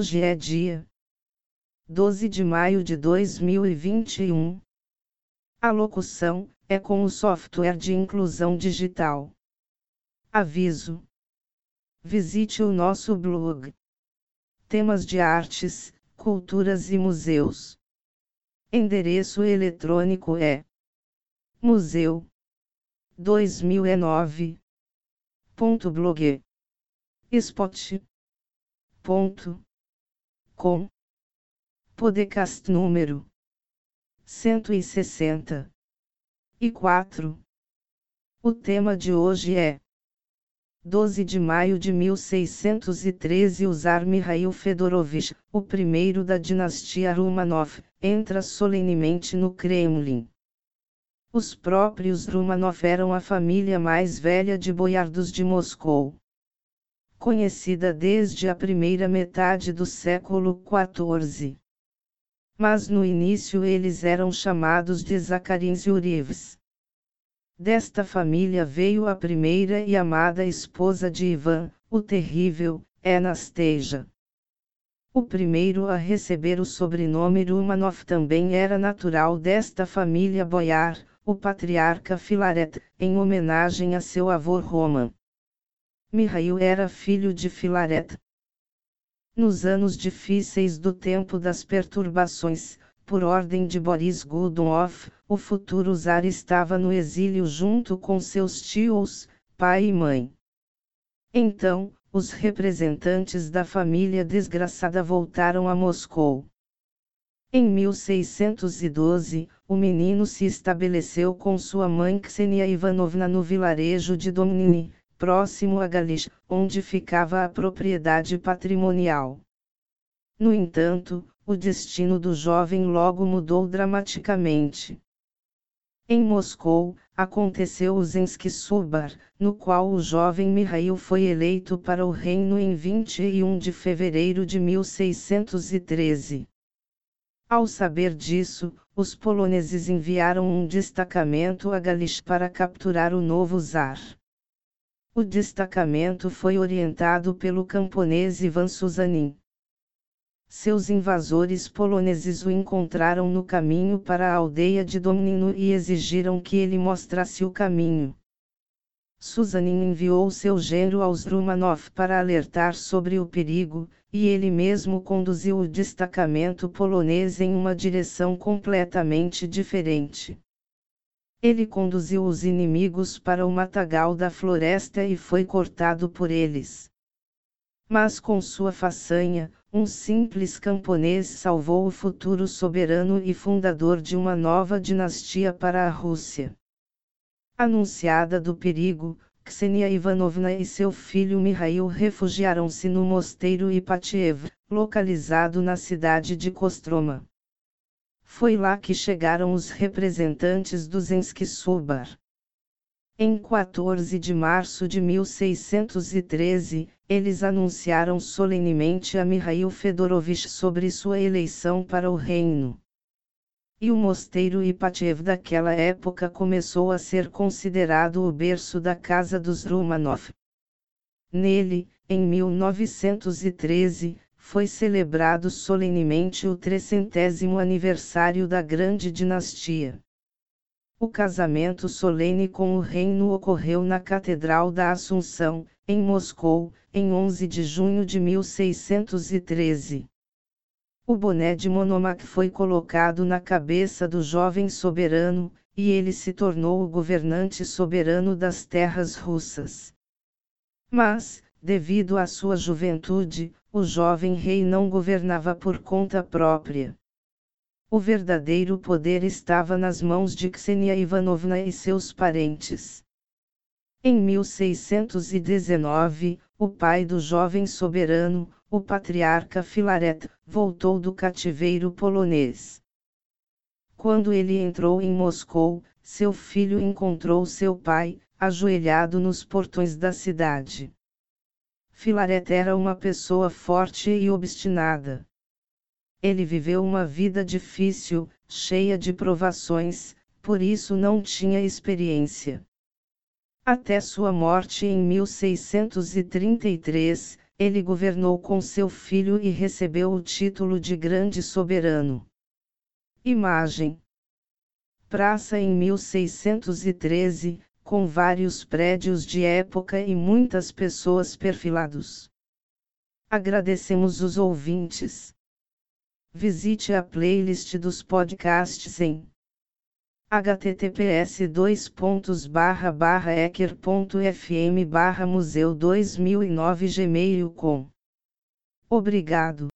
Hoje é dia 12 de maio de 2021. A locução é com o software de inclusão digital. Aviso: Visite o nosso blog. Temas de artes, culturas e museus. Endereço eletrônico é museu 2009.blog spot.com Podcast número 160 e 4 O tema de hoje é 12 de maio de 1613 Usar Mikhail Fedorovich, o primeiro da dinastia Romanov, entra solenemente no Kremlin. Os próprios Romanov eram a família mais velha de boiardos de Moscou. Conhecida desde a primeira metade do século XIV. Mas no início eles eram chamados de Zacharins Yurievs. Desta família veio a primeira e amada esposa de Ivan, o terrível, Anastasia. O primeiro a receber o sobrenome Rumanov também era natural desta família boiar, o patriarca Filaret, em homenagem a seu avô Roman. Mihail era filho de Filaret. Nos anos difíceis do tempo das perturbações, por ordem de Boris Godunov, o futuro zar estava no exílio junto com seus tios, pai e mãe. Então, os representantes da família desgraçada voltaram a Moscou. Em 1612, o menino se estabeleceu com sua mãe Ksenia Ivanovna no vilarejo de Domnini, próximo a Galish, onde ficava a propriedade patrimonial. No entanto, o destino do jovem logo mudou dramaticamente. Em Moscou, aconteceu o Zensky Subar, no qual o jovem Mihail foi eleito para o reino em 21 de fevereiro de 1613. Ao saber disso, os poloneses enviaram um destacamento a Galish para capturar o novo czar. O destacamento foi orientado pelo camponês Ivan Suzanin. Seus invasores poloneses o encontraram no caminho para a aldeia de Domnino e exigiram que ele mostrasse o caminho. Suzanin enviou seu genro aos Rumanov para alertar sobre o perigo, e ele mesmo conduziu o destacamento polonês em uma direção completamente diferente. Ele conduziu os inimigos para o matagal da floresta e foi cortado por eles. Mas com sua façanha, um simples camponês salvou o futuro soberano e fundador de uma nova dinastia para a Rússia. Anunciada do perigo, Ksenia Ivanovna e seu filho Mihail refugiaram-se no mosteiro Ipatiev, localizado na cidade de Kostroma. Foi lá que chegaram os representantes do Zensky Subar. Em 14 de março de 1613, eles anunciaram solenemente a Mikhail Fedorovich sobre sua eleição para o reino. E o mosteiro Ipatiev daquela época começou a ser considerado o berço da casa dos Romanov. Nele, em 1913, foi celebrado solenemente o trecentésimo aniversário da grande dinastia. O casamento solene com o reino ocorreu na Catedral da Assunção, em Moscou, em 11 de junho de 1613. O boné de Monomac foi colocado na cabeça do jovem soberano, e ele se tornou o governante soberano das terras russas. Mas, devido à sua juventude, o jovem rei não governava por conta própria. O verdadeiro poder estava nas mãos de Ksenia Ivanovna e seus parentes. Em 1619, o pai do jovem soberano, o patriarca Filaret, voltou do cativeiro polonês. Quando ele entrou em Moscou, seu filho encontrou seu pai, ajoelhado nos portões da cidade. Filaret era uma pessoa forte e obstinada. Ele viveu uma vida difícil, cheia de provações, por isso não tinha experiência. Até sua morte em 1633, Ele governou com seu filho e recebeu o título de Grande Soberano. Imagem: Praça em 1613, com vários prédios de época e muitas pessoas perfilados. Agradecemos os ouvintes. Visite a playlist dos podcasts em https ecker.fm museu 2009 gmail.com Obrigado.